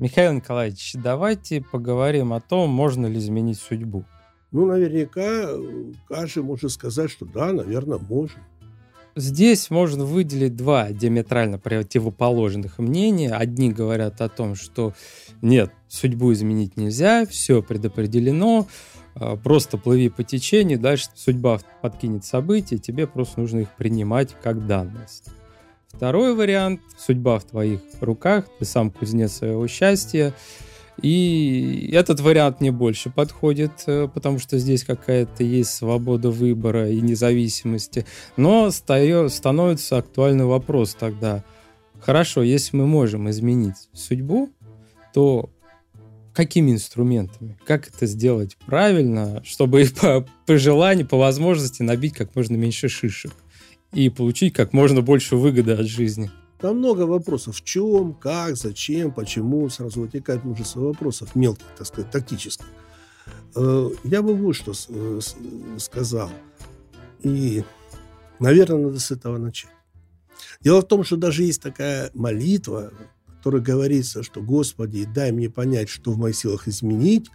Михаил Николаевич, давайте поговорим о том, можно ли изменить судьбу. Ну, наверняка каждый может сказать, что да, наверное, можно. Здесь можно выделить два диаметрально противоположных мнения. Одни говорят о том, что нет, судьбу изменить нельзя, все предопределено, а, просто плыви по течению, дальше судьба подкинет события, тебе просто нужно их принимать как данность. Второй вариант – судьба в твоих руках, ты сам кузнец своего счастья. И этот вариант мне больше подходит, э, потому что здесь какая-то есть свобода выбора и независимости. Но становится актуальный вопрос тогда. Хорошо, если мы можем изменить судьбу, то какими инструментами? Как это сделать правильно, чтобы по, по желанию, по возможности набить как можно меньше шишек? И получить как можно больше выгоды от жизни. Там много вопросов. В чем, как, зачем, почему. Сразу вытекает множество вопросов мелких, так сказать, тактических. Э, я бы вот что э, сказал. И, наверное, надо с этого начать. Дело в том, что даже есть такая молитва, в которой говорится, что «Господи, дай мне понять, что в моих силах изменить,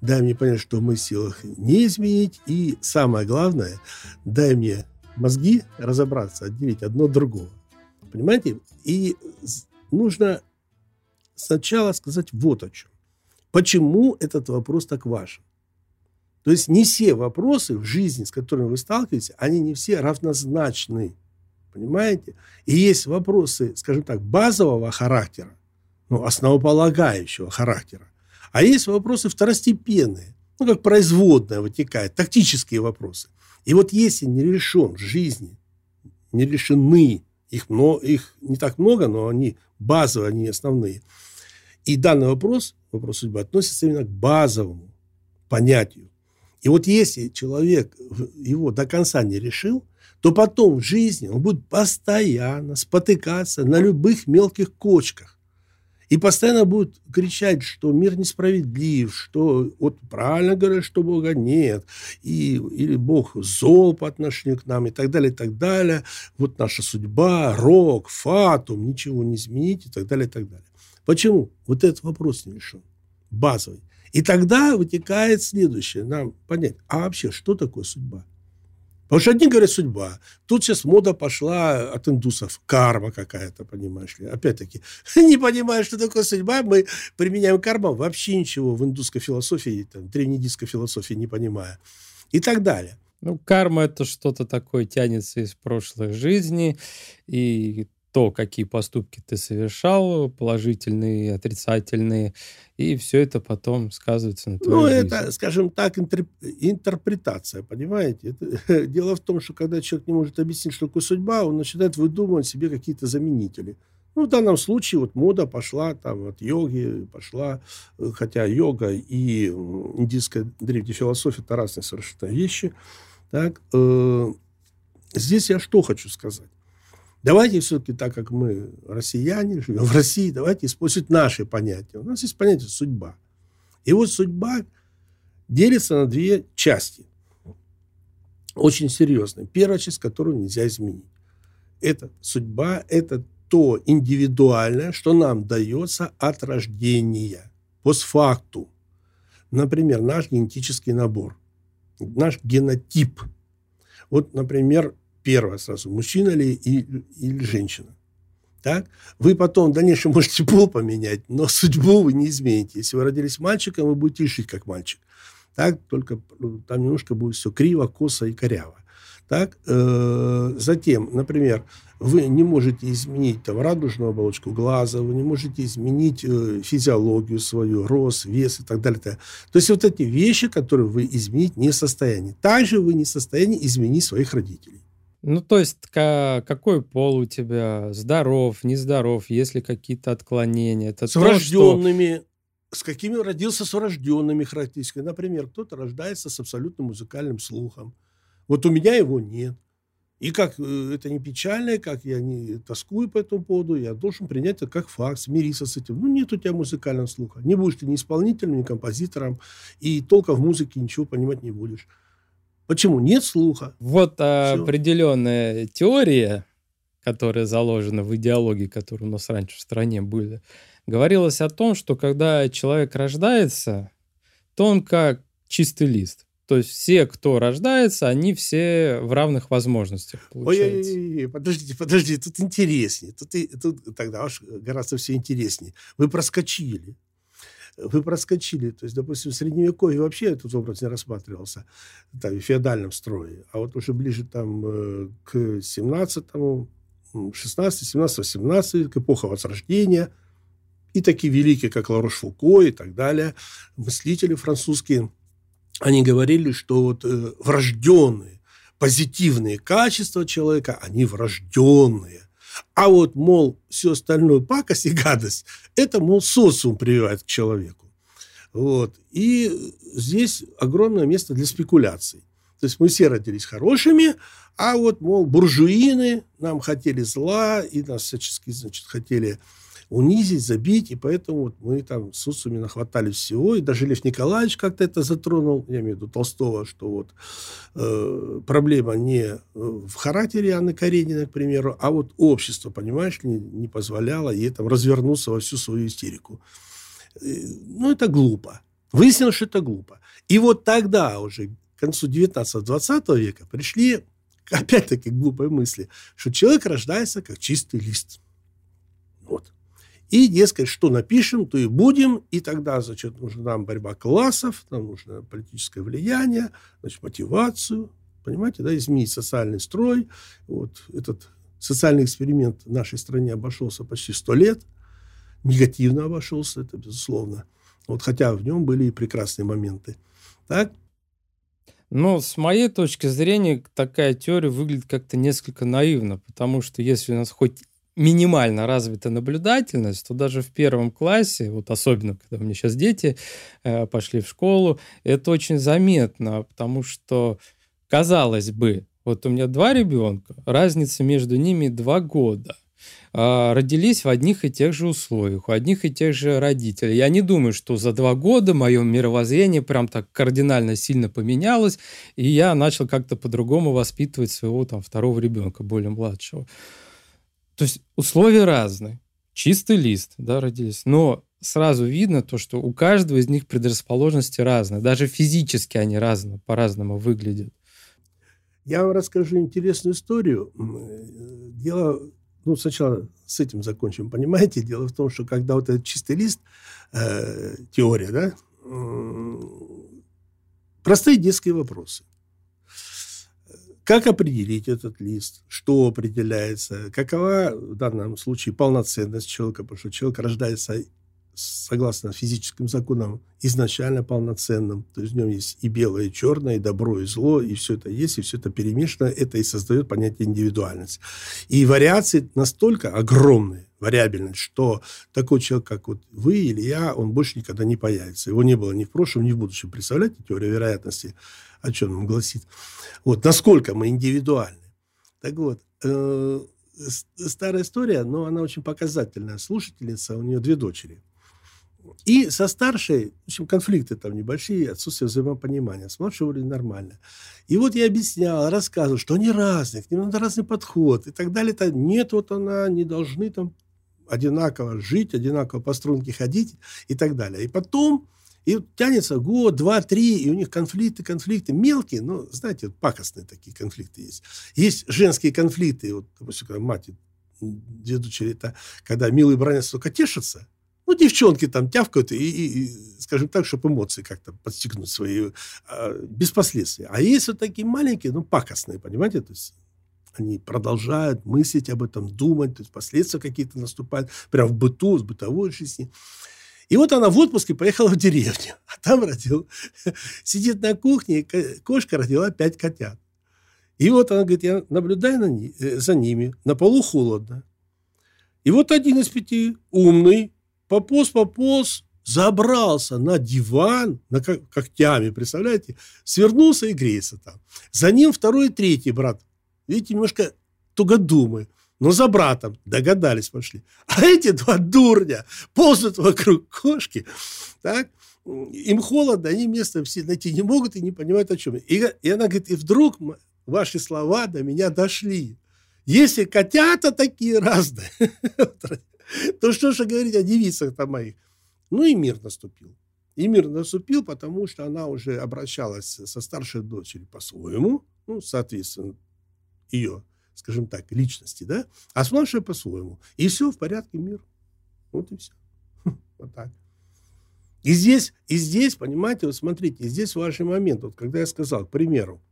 дай мне понять, что в моих силах не изменить, и самое главное, дай мне мозги разобраться, отделить одно от другого. Понимаете? И нужно сначала сказать вот о чем. Почему этот вопрос так важен? То есть не все вопросы в жизни, с которыми вы сталкиваетесь, они не все равнозначны. Понимаете? И есть вопросы, скажем так, базового характера, ну, основополагающего характера. А есть вопросы второстепенные, ну, как производная вытекает, тактические вопросы. И вот если не решен жизни, не решены, их, но, их не так много, но они базовые, они основные. И данный вопрос, вопрос судьбы, относится именно к базовому понятию. И вот если человек его до конца не решил, то потом в жизни он будет постоянно спотыкаться на любых мелких кочках. И постоянно будут кричать, что мир несправедлив, что вот правильно говорят, что Бога нет, и, или Бог зол по отношению к нам, и так далее, и так далее. Вот наша судьба, рок, фатум, ничего не изменить, и так далее, и так далее. Почему? Вот этот вопрос не решен. Базовый. И тогда вытекает следующее. Нам понять, а вообще, что такое судьба? Потому что одни говорят судьба. Тут сейчас мода пошла от индусов. Карма какая-то, понимаешь ли. Опять-таки, не понимая, что такое судьба, мы применяем карму. Вообще ничего в индусской философии, там, древнеиндийской философии не понимая. И так далее. Ну, карма это что-то такое тянется из прошлых жизней, и то, какие поступки ты совершал, положительные, отрицательные, и все это потом сказывается на твоей Ну, жизни. это, скажем так, интерпретация, понимаете? Это, дело в том, что когда человек не может объяснить, что такое судьба, он начинает выдумывать себе какие-то заменители. Ну, в данном случае вот мода пошла там от йоги, пошла, э, хотя йога и индийская древняя философия – это разные совершенно вещи. Так, э, здесь я что хочу сказать? Давайте все-таки, так как мы россияне, живем в России, давайте использовать наши понятия. У нас есть понятие судьба. И вот судьба делится на две части. Очень серьезные. Первая часть, которую нельзя изменить. Это судьба, это то индивидуальное, что нам дается от рождения, постфакту. Например, наш генетический набор, наш генотип. Вот, например, первое сразу, мужчина ли и, или женщина. Так? Вы потом в дальнейшем можете пол поменять, но судьбу вы не измените. Если вы родились мальчиком, вы будете жить как мальчик. Так? Только ну, там немножко будет все криво, косо и коряво. Так? Э, затем, например, вы не можете изменить там, радужную оболочку глаза, вы не можете изменить э, физиологию свою, рост, вес и так далее. Так. То есть вот эти вещи, которые вы изменить не в состоянии. Также вы не в состоянии изменить своих родителей. Ну, то есть, какой пол у тебя, здоров, нездоров, есть ли какие-то отклонения? Это с то, врожденными, что... с какими родился с врожденными характеристиками. Например, кто-то рождается с абсолютно музыкальным слухом. Вот у меня его нет. И как э, это не печально, как я не тоскую по этому поводу, я должен принять это как факт, смириться с этим. Ну, нет у тебя музыкального слуха. Не будешь ты ни исполнителем, ни композитором, и толком в музыке ничего понимать не будешь. Почему? Нет слуха. Вот Все. определенная теория которые заложены в идеологии, которые у нас раньше в стране были, говорилось о том, что когда человек рождается, то он как чистый лист. То есть все, кто рождается, они все в равных возможностях получается. Ой, ой, ой, подождите, подождите, тут интереснее. Тут, тут тогда уж гораздо все интереснее. Вы проскочили. Вы проскочили. То есть, допустим, в Средневековье вообще этот образ не рассматривался там, в феодальном строе. А вот уже ближе там э, к 17 16, 17, 18, к эпоха Возрождения, и такие великие, как Ларош Фуко и так далее, мыслители французские, они говорили, что вот э, врожденные, позитивные качества человека, они врожденные. А вот, мол, все остальное пакость и гадость, это, мол, социум прививает к человеку. Вот. И здесь огромное место для спекуляций. То есть мы все родились хорошими, а вот, мол, буржуины нам хотели зла и нас всячески, значит, хотели унизить, забить, и поэтому вот мы там с Усами нахватали всего, и даже Лев Николаевич как-то это затронул, я имею в виду Толстого, что вот э, проблема не в характере Анны Карениной, к примеру, а вот общество, понимаешь, не, не позволяло ей там развернуться во всю свою истерику. Э, ну, это глупо. Выяснилось, что это глупо. И вот тогда уже, к концу 19-20 века, пришли опять-таки глупые мысли, что человек рождается как чистый лист. Вот. И, дескать, что напишем, то и будем. И тогда, значит, нужна нам борьба классов, нам нужно политическое влияние, значит, мотивацию, понимаете, да, изменить социальный строй. Вот этот социальный эксперимент в нашей стране обошелся почти сто лет, негативно обошелся, это безусловно. Вот хотя в нем были и прекрасные моменты. Так? Но с моей точки зрения такая теория выглядит как-то несколько наивно, потому что если у нас хоть минимально развита наблюдательность, то даже в первом классе, вот особенно когда у меня сейчас дети э, пошли в школу, это очень заметно, потому что, казалось бы, вот у меня два ребенка, разница между ними два года. А, родились в одних и тех же условиях, у одних и тех же родителей. Я не думаю, что за два года мое мировоззрение прям так кардинально сильно поменялось, и я начал как-то по-другому воспитывать своего там второго ребенка, более младшего. То есть условия разные. Чистый лист, да, родились. Но сразу видно то, что у каждого из них предрасположенности разные. Даже физически они разные, по-разному выглядят. Я вам расскажу интересную историю. Дело, ну, сначала с этим закончим. Понимаете, дело в том, что когда вот этот чистый лист, э, теория, да, э, простые детские вопросы. Как определить этот лист? Что определяется? Какова в данном случае полноценность человека? Потому что человек рождается согласно физическим законам, изначально полноценным. То есть в нем есть и белое, и черное, и добро, и зло, и все это есть, и все это перемешано. Это и создает понятие индивидуальность. И вариации настолько огромные, вариабельность, что такой человек, как вот вы или я, он больше никогда не появится. Его не было ни в прошлом, ни в будущем. Представляете, теория вероятности о чем нам гласит? Вот, насколько мы индивидуальны. Так вот, э, старая история, но она очень показательная. Слушательница, у нее две дочери. И со старшей, в общем, конфликты там небольшие, отсутствие взаимопонимания. С младшей вроде нормально. И вот я объяснял, рассказывал, что они разные, к ним надо разный подход и так далее. -то. Нет, вот она, не должны там одинаково жить, одинаково по струнке ходить и так далее. И потом и тянется год, два, три, и у них конфликты, конфликты мелкие, но, знаете, пакостные такие конфликты есть. Есть женские конфликты, вот, допустим, когда мать, две дочери, это когда милый бранец только тешится, ну, девчонки там тявкают, и, и, и скажем так, чтобы эмоции как-то подстегнуть свои, а, без последствий. А есть вот такие маленькие, ну, пакостные, понимаете, то есть они продолжают мыслить об этом, думать, то есть последствия какие-то наступают, прям в быту, в бытовой жизни. И вот она в отпуске поехала в деревню, а там родил, сидит на кухне, кошка родила пять котят. И вот она говорит, я наблюдаю на э, за ними, на полу холодно. И вот один из пяти, умный, пополз, пополз, забрался на диван, на когтями, представляете, свернулся и греется там. За ним второй и третий брат. Видите, немножко тугодумы но за братом догадались пошли. А эти два дурня ползут вокруг кошки, так, им холодно, они место все найти не могут и не понимают, о чем. И, и она говорит, и вдруг ваши слова до меня дошли. Если котята такие разные, то что же говорить о девицах-то моих? Ну и мир наступил. И мир наступил, потому что она уже обращалась со старшей дочерью по-своему, ну, соответственно, ее, скажем так, личности, да, а с младшей по-своему. И все в порядке, мир. Вот и все. Вот так. И здесь, и здесь, понимаете, вот смотрите, здесь важный момент. Вот когда я сказал, к примеру,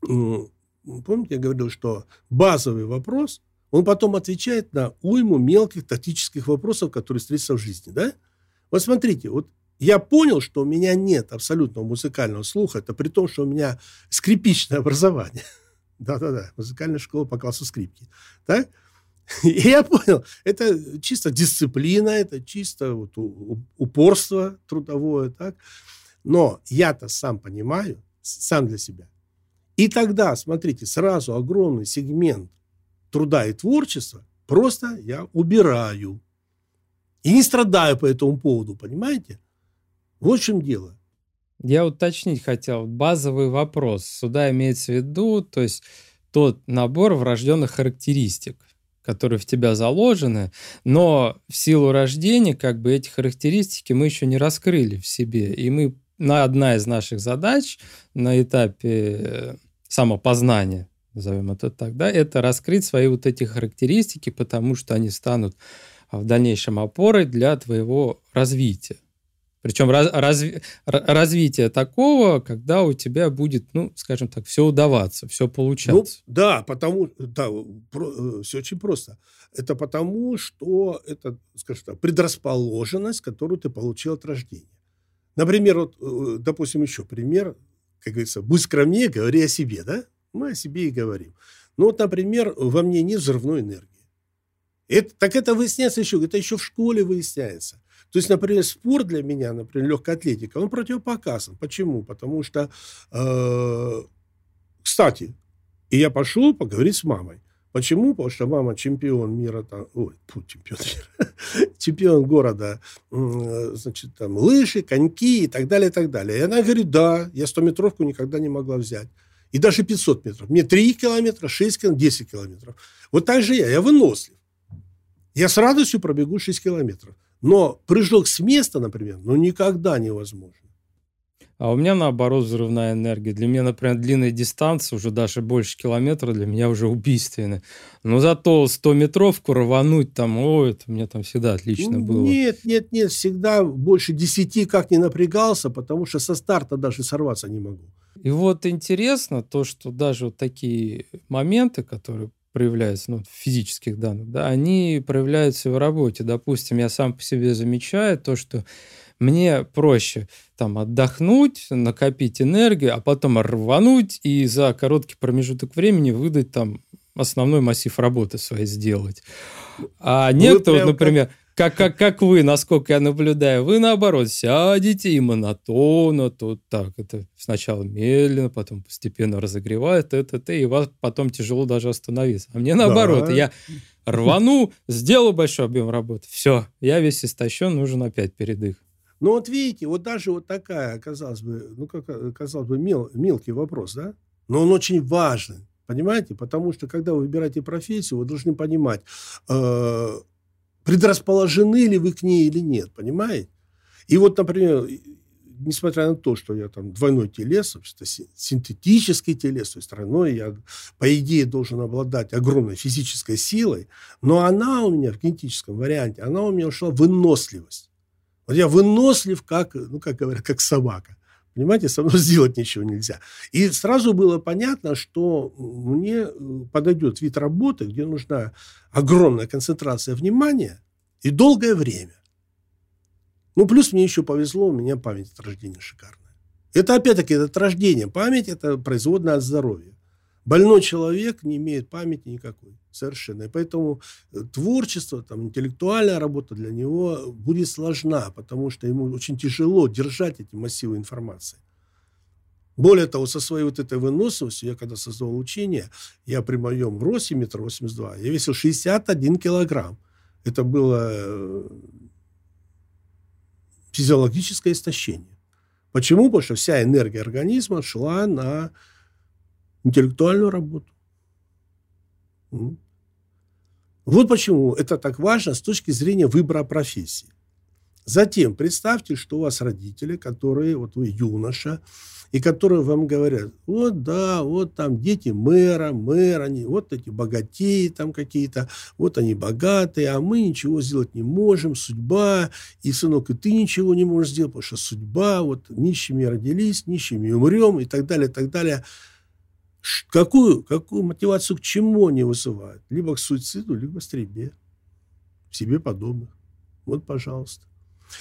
помните, я говорил, что базовый вопрос, он потом отвечает на уйму мелких тактических вопросов, которые встретятся в жизни, да? Вот смотрите, вот я понял, что у меня нет абсолютного музыкального слуха, это при том, что у меня скрипичное образование. Да-да-да, музыкальная школа по классу скрипки. Так? И я понял, это чисто дисциплина, это чисто вот упорство трудовое. Так? Но я-то сам понимаю, сам для себя. И тогда, смотрите, сразу огромный сегмент труда и творчества просто я убираю. И не страдаю по этому поводу, понимаете? Вот в чем дело. Я уточнить хотел. Базовый вопрос. Сюда имеется в виду, то есть тот набор врожденных характеристик, которые в тебя заложены, но в силу рождения как бы эти характеристики мы еще не раскрыли в себе. И мы на одна из наших задач на этапе э, самопознания, назовем это так, да, это раскрыть свои вот эти характеристики, потому что они станут в дальнейшем опорой для твоего развития. Причем раз, разви, развитие такого, когда у тебя будет, ну, скажем так, все удаваться, все получаться. Ну, да, потому, да, про, э, все очень просто. Это потому, что это, скажем так, предрасположенность, которую ты получил от рождения. Например, вот, э, допустим, еще пример, как говорится, будь скромнее, говори о себе, да? Мы о себе и говорим. Ну, вот, например, во мне нет взрывной энергии. Это, так это выясняется еще, это еще в школе выясняется. То есть, например, спорт для меня, например, легкая атлетика, он противопоказан. Почему? Потому что, э, кстати, и я пошел поговорить с мамой. Почему? Потому что мама чемпион мира, там, ой, фу, чемпион мира, чемпион города, значит, там, лыжи, коньки и так далее, и так далее. И она говорит, да, я 100-метровку никогда не могла взять. И даже 500 метров. Мне 3 километра, 6 километров, 10 километров. Вот так же я, я вынослив. Я с радостью пробегу 6 километров. Но прыжок с места, например, ну никогда невозможно. А у меня наоборот взрывная энергия. Для меня, например, длинная дистанция, уже даже больше километра, для меня уже убийственная. Но зато 100-метровку рвануть там, ой, это мне там всегда отлично было. Нет, нет, нет, всегда больше 10 как не напрягался, потому что со старта даже сорваться не могу. И вот интересно то, что даже вот такие моменты, которые проявляются, ну, физических данных, да, они проявляются в работе. Допустим, я сам по себе замечаю то, что мне проще там отдохнуть, накопить энергию, а потом рвануть и за короткий промежуток времени выдать там основной массив работы своей сделать. А некоторые, например, как как, как, как вы, насколько я наблюдаю, вы наоборот сядете и монотонно, тут так, это сначала медленно, потом постепенно разогревает, это, это, и вас потом тяжело даже остановиться. А мне наоборот, да. я рвану, сделаю большой объем работы, все, я весь истощен, нужен опять передых. Ну вот видите, вот даже вот такая, казалось бы, ну как казалось бы, мел, мелкий вопрос, да? Но он очень важный, понимаете? Потому что когда вы выбираете профессию, вы должны понимать, э, предрасположены ли вы к ней или нет, понимаете? И вот, например, несмотря на то, что я там двойной телес, синтетический телес, то есть тройной, я, по идее, должен обладать огромной физической силой, но она у меня в генетическом варианте, она у меня ушла в выносливость. Вот я вынослив, как, ну, как говорят, как собака. Понимаете, со мной сделать ничего нельзя. И сразу было понятно, что мне э, подойдет вид работы, где нужна огромная концентрация внимания и долгое время. Ну, плюс мне еще повезло, у меня память от рождения шикарная. Это опять-таки, это от рождения. Память – это производная от здоровья. Больной человек не имеет памяти никакой. Совершенно. И поэтому э, творчество, там, интеллектуальная работа для него будет сложна, потому что ему очень тяжело держать эти массивы информации. Более того, со своей вот этой выносливостью, я когда создавал учение, я при моем росте, метр восемьдесят два, я весил 61 килограмм. Это было э, физиологическое истощение. Почему? Потому что вся энергия организма шла на интеллектуальную работу. Вот почему это так важно с точки зрения выбора профессии. Затем представьте, что у вас родители, которые, вот вы юноша, и которые вам говорят, вот да, вот там дети мэра, мэр, они, вот эти богатеи там какие-то, вот они богатые, а мы ничего сделать не можем, судьба, и, сынок, и ты ничего не можешь сделать, потому что судьба, вот нищими родились, нищими умрем, и так далее, и так далее. Какую, какую мотивацию к чему они вызывают? Либо к суициду, либо к стрельбе. Себе подобных. Вот, пожалуйста.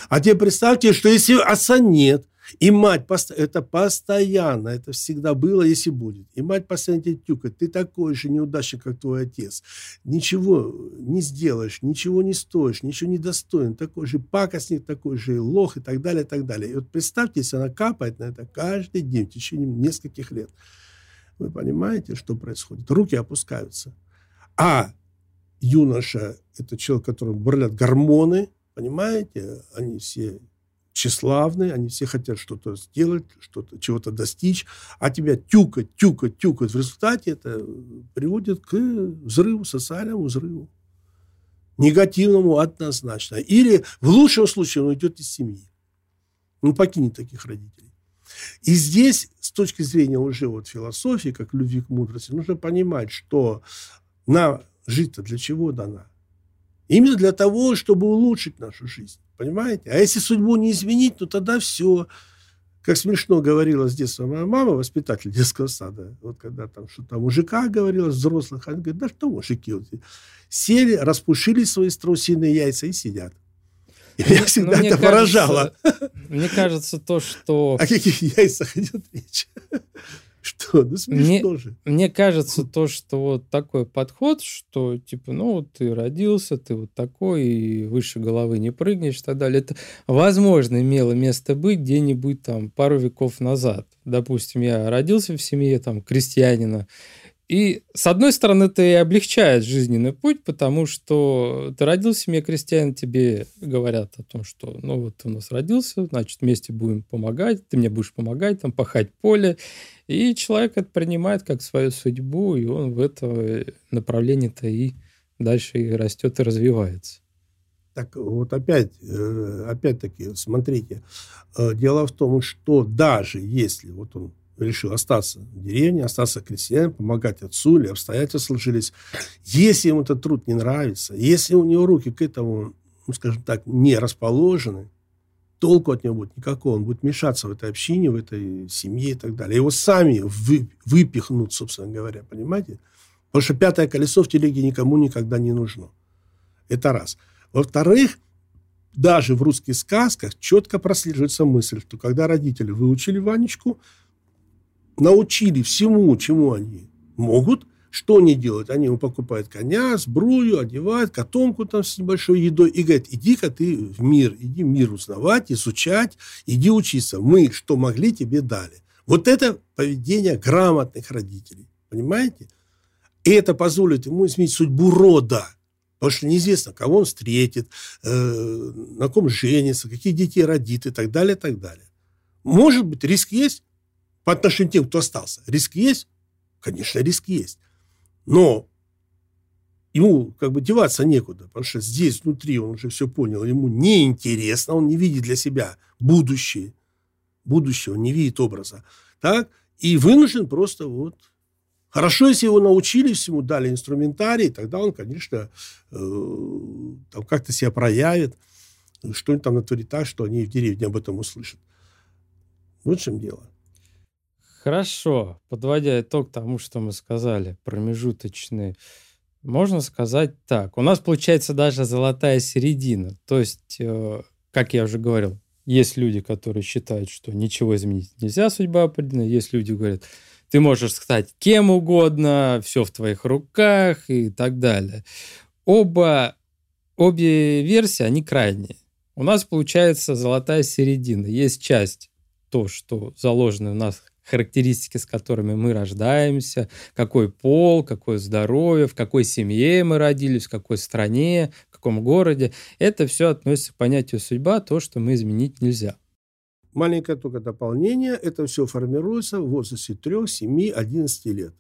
А теперь представьте, что если отца нет, и мать, это постоянно, это всегда было, если будет. И мать постоянно тебе тюкает, ты такой же неудачник, как твой отец. Ничего не сделаешь, ничего не стоишь, ничего не достоин. Такой же пакостник, такой же лох и так далее, и так далее. И вот представьте, если она капает на это каждый день в течение нескольких лет. Вы понимаете, что происходит? Руки опускаются. А юноша – это человек, которому бурлят гормоны, понимаете? Они все тщеславные, они все хотят что-то сделать, что-то, чего-то достичь, а тебя тюкать, тюкать, тюкать. В результате это приводит к взрыву, социальному взрыву. Негативному однозначно. Или в лучшем случае он уйдет из семьи. Он покинет таких родителей. И здесь, с точки зрения уже вот философии, как любви к мудрости, нужно понимать, что на жить-то для чего дана? Именно для того, чтобы улучшить нашу жизнь. Понимаете? А если судьбу не изменить, то тогда все. Как смешно говорила с детства моя мама, воспитатель детского сада, вот когда там что-то мужика говорила, взрослых, она говорит, да что мужики, вот, сели, распушили свои страусиные яйца и сидят. И меня ну, всегда это кажется, поражало. Мне кажется, то, что... О каких яйцах идет речь? Что? Ну, смешно мне, же. Мне кажется, то, что вот такой подход, что, типа, ну, вот ты родился, ты вот такой, и выше головы не прыгнешь и так далее. Это, возможно, имело место быть где-нибудь там пару веков назад. Допустим, я родился в семье там крестьянина, и, с одной стороны, и облегчает жизненный путь, потому что ты родился в семье крестьян, тебе говорят о том, что, ну, вот ты у нас родился, значит, вместе будем помогать, ты мне будешь помогать, там, пахать поле. И человек это принимает как свою судьбу, и он в это направлении-то и дальше и растет и развивается. Так вот опять, э, опять-таки, смотрите, э, дело в том, что даже если вот он решил остаться в деревне, остаться крестьянином, помогать отцу, или обстоятельства сложились. Если ему этот труд не нравится, если у него руки к этому, ну, скажем так, не расположены, толку от него будет никакого. Он будет мешаться в этой общине, в этой семье и так далее. Его сами вы, выпихнут, собственно говоря, понимаете? Потому что пятое колесо в телеге никому никогда не нужно. Это раз. Во-вторых, даже в русских сказках четко прослеживается мысль, что когда родители выучили Ванечку, научили всему, чему они могут, что они делают? Они ему покупают коня, сбрую, одевают, котомку там с небольшой едой и говорят, иди-ка ты в мир, иди мир узнавать, изучать, иди учиться. Мы, что могли, тебе дали. Вот это поведение грамотных родителей. Понимаете? И это позволит ему изменить судьбу рода. Потому что неизвестно, кого он встретит, э, на ком женится, каких детей родит и так далее, и так далее. Может быть, риск есть, по отношению к тем, кто остался. Риск есть? Конечно, риск есть. Но ему как бы деваться некуда, потому что здесь внутри он уже все понял, ему неинтересно, он не видит для себя будущее, будущего, не видит образа. Так? И вынужден просто вот Хорошо, если его научили всему, дали инструментарий, тогда он, конечно, э, там как-то себя проявит, что-нибудь там натворит так, что они в деревне об этом услышат. Вот в чем дело. Хорошо. Подводя итог тому, что мы сказали, промежуточный, можно сказать так. У нас получается даже золотая середина. То есть, э, как я уже говорил, есть люди, которые считают, что ничего изменить нельзя, судьба определена. Есть люди, говорят, ты можешь стать кем угодно, все в твоих руках и так далее. Оба, обе версии, они крайние. У нас получается золотая середина. Есть часть, то, что заложено у нас характеристики, с которыми мы рождаемся, какой пол, какое здоровье, в какой семье мы родились, в какой стране, в каком городе. Это все относится к понятию судьба, то, что мы изменить нельзя. Маленькое только дополнение. Это все формируется в возрасте 3, 7, 11 лет.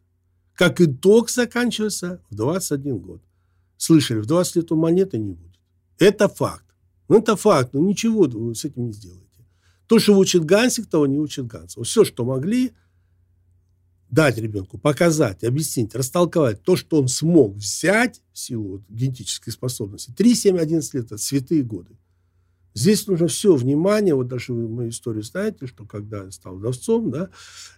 Как итог заканчивается в 21 год. Слышали, в 20 лет у монеты не будет. Это факт. Ну, это факт, но ничего вы с этим не сделаете. То, что учит Гансик, того не учит Ганс. Все, что могли дать ребенку, показать, объяснить, растолковать то, что он смог взять в силу вот, генетической способности. 3, 7, 11 лет – это святые годы. Здесь нужно все внимание, вот даже вы мою историю знаете, что когда я стал вдовцом, да,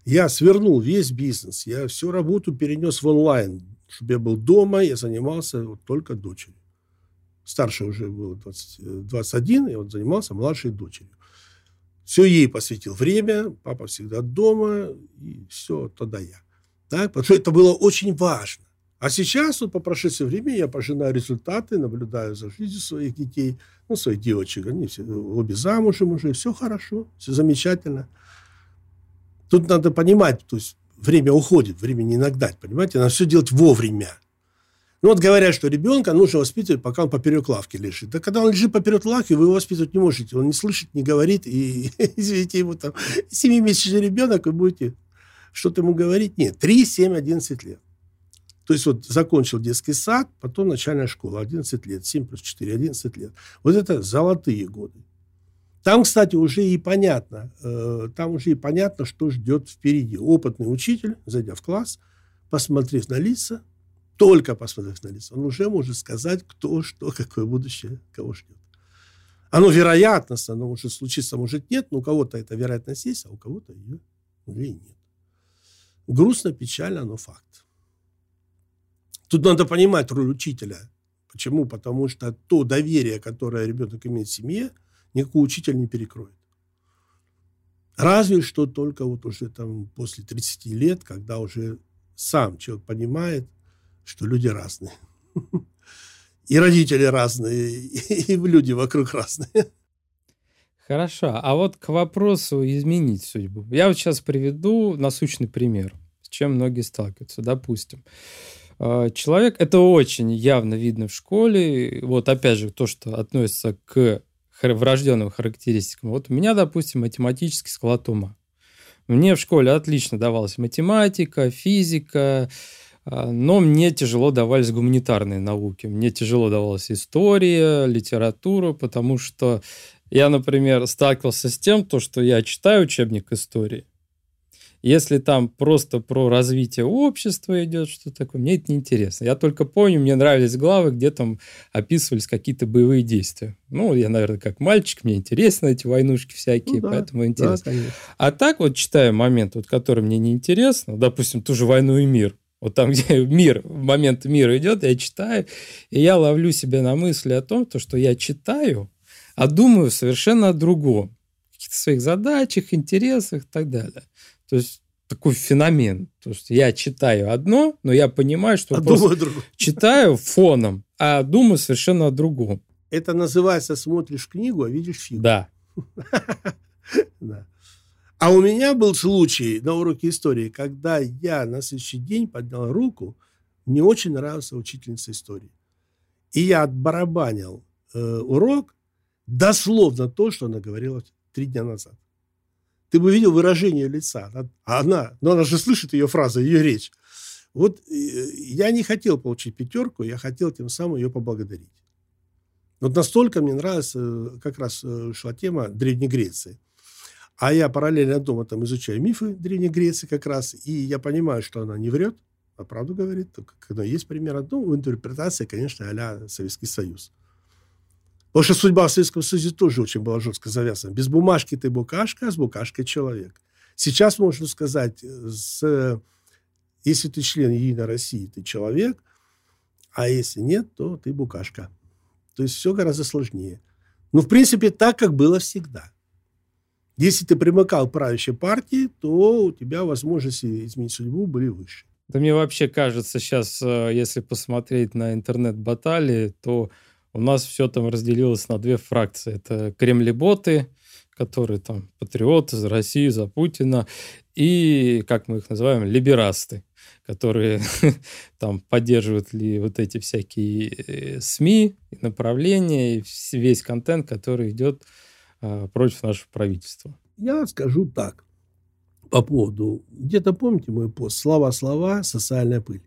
я свернул весь бизнес, я всю работу перенес в онлайн, чтобы я был дома, я занимался вот только дочерью. Старшая уже было 20, 21, я вот занимался младшей дочерью. Все ей посвятил время, папа всегда дома, и все, тогда я. Так? Потому что это было очень важно. А сейчас, вот по прошествии времени, я пожинаю результаты, наблюдаю за жизнью своих детей, ну, своих девочек, они все, обе замужем уже, все хорошо, все замечательно. Тут надо понимать, то есть время уходит, время не нагнать, понимаете, надо все делать вовремя. Ну, вот говорят, что ребенка нужно воспитывать, пока он поперек лавки лежит. Да когда он лежит поперек лавки, вы его воспитывать не можете. Он не слышит, не говорит, и, извините, ему там семимесячный ребенок, вы будете что-то ему говорить. Нет, 3, 7, 11 лет. То есть вот закончил детский сад, потом начальная школа, 11 лет, 7 плюс 4, 11 лет. Вот это золотые годы. Там, кстати, уже и понятно, э, там уже и понятно, что ждет впереди. Опытный учитель, зайдя в класс, посмотрев на лица, только посмотрев на лица, он уже может сказать, кто, что, какое будущее, кого ждет. Оно вероятность, оно может случиться, может нет, но у кого-то эта вероятность есть, а у кого-то ее уже и нет. Грустно, печально, но факт. Тут надо понимать роль учителя. Почему? Потому что то доверие, которое ребенок имеет в семье, никакой учитель не перекроет. Разве что только вот уже там после 30 лет, когда уже сам человек понимает, что люди разные. И родители разные, и люди вокруг разные. Хорошо. А вот к вопросу изменить судьбу. Я вот сейчас приведу насущный пример, с чем многие сталкиваются. Допустим, э, человек, это очень явно видно в школе, вот опять же то, что относится к врожденным характеристикам. Вот у меня, допустим, математический склад ума. Мне в школе отлично давалась математика, физика, но мне тяжело давались гуманитарные науки. Мне тяжело давалась история, литература, потому что я, например, сталкивался с тем, то, что я читаю учебник истории. Если там просто про развитие общества идет, что такое, мне это неинтересно. Я только помню, мне нравились главы, где там описывались какие-то боевые действия. Ну, я, наверное, как мальчик, мне интересно эти войнушки всякие, ну, да, поэтому интересно. Да, а так вот читаю момент, вот, который мне неинтересно, допустим, ту же «Войну и мир», вот там, где мир, в момент мира идет, я читаю, и я ловлю себя на мысли о том, то, что я читаю, а думаю совершенно о другом. Каких-то своих задачах, интересах и так далее. То есть такой феномен. То есть я читаю одно, но я понимаю, что а просто читаю фоном, а думаю совершенно о другом. Это называется смотришь книгу, а видишь фильм. Да. Да. А у меня был случай на уроке истории, когда я на следующий день поднял руку, мне очень нравился учительница истории. И я отбарабанил э, урок дословно то, что она говорила три дня назад. Ты бы видел выражение лица. А она, но она же слышит ее фразу, ее речь. Вот э, я не хотел получить пятерку, я хотел тем самым ее поблагодарить. Вот настолько мне нравится, э, как раз э, шла тема Древней Греции. А я параллельно дома там изучаю мифы Древней Греции как раз, и я понимаю, что она не врет, а правду говорит, когда есть пример. Ну, в интерпретации, конечно, а Советский Союз. Потому что судьба в Советском Союзе тоже очень была жестко завязана. Без бумажки ты букашка, а с букашкой человек. Сейчас можно сказать, с, если ты член Единой России, ты человек, а если нет, то ты букашка. То есть все гораздо сложнее. Ну, в принципе, так, как было всегда – если ты примыкал к правящей партии, то у тебя возможности изменить судьбу были выше. Да мне вообще кажется, сейчас, э, если посмотреть на интернет-баталии, то у нас все там разделилось на две фракции. Это кремлеботы, которые там патриоты за Россию, за Путина, и, как мы их называем, либерасты, которые там поддерживают ли вот эти всякие э, СМИ, направления, и весь контент, который идет против нашего правительства? Я скажу так. по поводу, где-то помните мой пост, слова-слова, социальная пыль.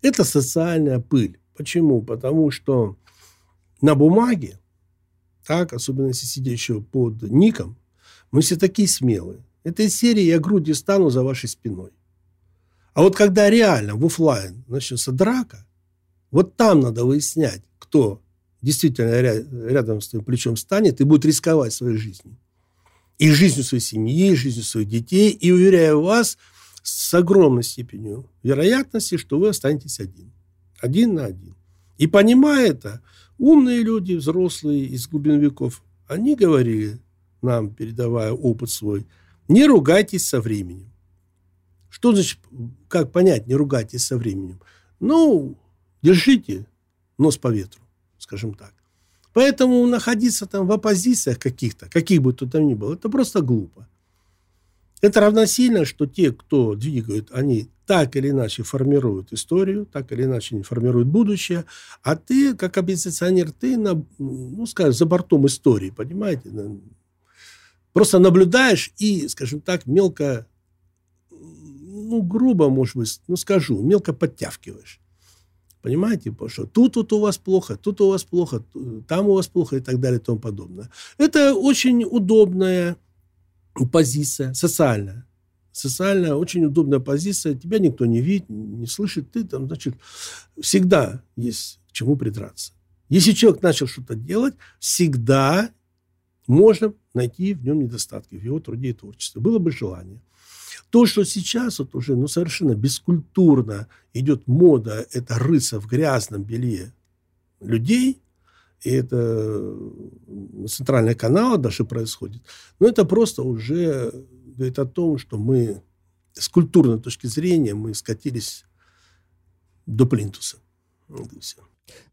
Это социальная пыль. Почему? Потому что на бумаге, так, особенно если сидя еще под ником, мы все такие смелые. Этой серии я грудью стану за вашей спиной. А вот когда реально в офлайн начнется драка, вот там надо выяснять, кто действительно рядом с твоим плечом станет и будет рисковать своей жизнью. И жизнью своей семьи, и жизнью своих детей. И уверяю вас с огромной степенью вероятности, что вы останетесь один. Один на один. И понимая это, умные люди, взрослые из глубин веков, они говорили нам, передавая опыт свой, не ругайтесь со временем. Что значит, как понять, не ругайтесь со временем? Ну, держите нос по ветру, скажем так. Поэтому находиться там в оппозициях каких-то, каких бы то там ни было, это просто глупо. Это равносильно, что те, кто двигают, они так или иначе формируют историю, так или иначе они формируют будущее, а ты, как оппозиционер, ты, на, ну, скажем, за бортом истории, понимаете? Просто наблюдаешь и, скажем так, мелко ну, грубо, может быть, ну, скажу, мелко подтягиваешь. Понимаете, потому что тут вот у вас плохо, тут у вас плохо, там у вас плохо и так далее и тому подобное. Это очень удобная позиция, социальная. Социальная, очень удобная позиция. Тебя никто не видит, не слышит. Ты там, значит, всегда есть к чему придраться. Если человек начал что-то делать, всегда можно найти в нем недостатки, в его труде и творчестве. Было бы желание. То, что сейчас вот уже ну, совершенно бескультурно идет мода, это рыться в грязном белье людей, и это на центральный канал даже происходит, но это просто уже говорит о том, что мы с культурной точки зрения мы скатились до плинтуса. Вот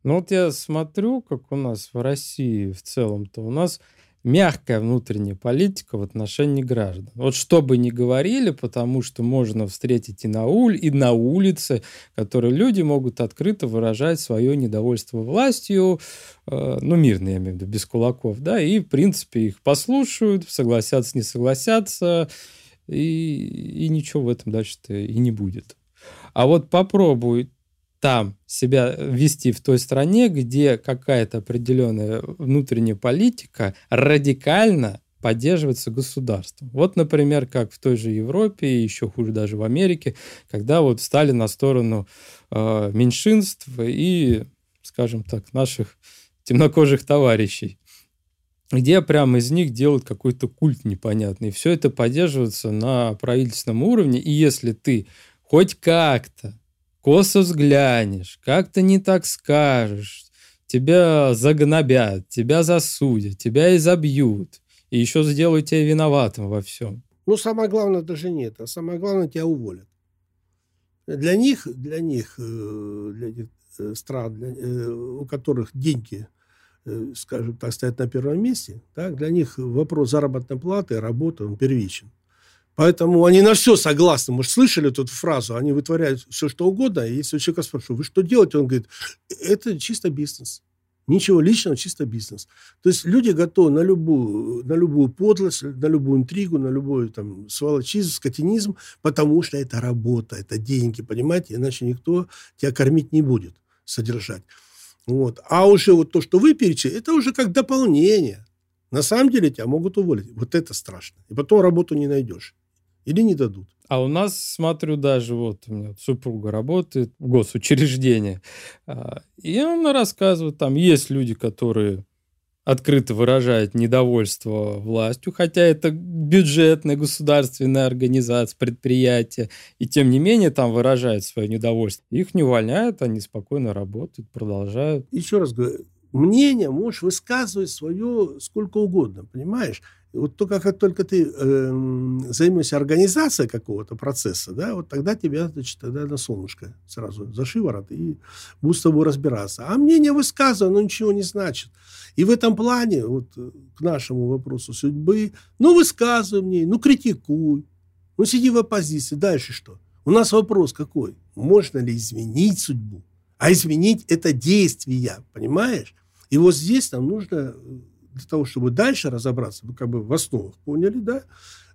Ну вот я смотрю, как у нас в России в целом-то, у нас мягкая внутренняя политика в отношении граждан. Вот что бы ни говорили, потому что можно встретить и на, уль, и на улице, которые люди могут открыто выражать свое недовольство властью, э, ну, мирно, я имею в виду, без кулаков, да, и, в принципе, их послушают, согласятся, не согласятся, и, и ничего в этом дальше-то и не будет. А вот попробуй там себя вести в той стране, где какая-то определенная внутренняя политика радикально поддерживается государством. Вот, например, как в той же Европе, и еще хуже даже в Америке, когда вот встали на сторону э, меньшинств и, скажем так, наших темнокожих товарищей, где прямо из них делают какой-то культ непонятный. Все это поддерживается на правительственном уровне, и если ты хоть как-то косо взглянешь, как-то не так скажешь, тебя загнобят, тебя засудят, тебя изобьют, и еще сделают тебя виноватым во всем. Ну, самое главное даже не это, самое главное тебя уволят. Для них, для них, э, для этих э, стран, для, э, у которых деньги, скажем так, стоят на первом месте, так, для них вопрос заработной платы, работы, он первичен. Поэтому они на все согласны. Может, слышали эту фразу? Они вытворяют все, что угодно. И если у человека спрашивают, вы что делаете? Он говорит, это чисто бизнес. Ничего личного, чисто бизнес. То есть люди готовы на любую, на любую подлость, на любую интригу, на любой там, сволочизм, скотинизм, потому что это работа, это деньги, понимаете? Иначе никто тебя кормить не будет, содержать. Вот. А уже вот то, что вы перечислили, это уже как дополнение. На самом деле тебя могут уволить. Вот это страшно. И потом работу не найдешь или не дадут. А у нас, смотрю, даже вот у меня супруга работает в госучреждении, а, и она рассказывает, там есть люди, которые открыто выражают недовольство властью, хотя это бюджетная государственная организация, предприятие, и тем не менее там выражают свое недовольство. Их не увольняют, они спокойно работают, продолжают. Еще раз говорю, мнение можешь высказывать свое сколько угодно, понимаешь? Вот только как только ты э, займешься организацией какого-то процесса, да, вот тогда тебя, значит, тогда на солнышко сразу за шиворот и будут с тобой разбираться. А мнение высказано, но ничего не значит. И в этом плане, вот э, к нашему вопросу судьбы, ну, высказывай мне, ну, критикуй, ну, сиди в оппозиции. Дальше что? У нас вопрос какой? Можно ли изменить судьбу? А изменить – это действия, понимаешь? И вот здесь нам нужно э, для того, чтобы дальше разобраться, вы как бы в основах поняли, да,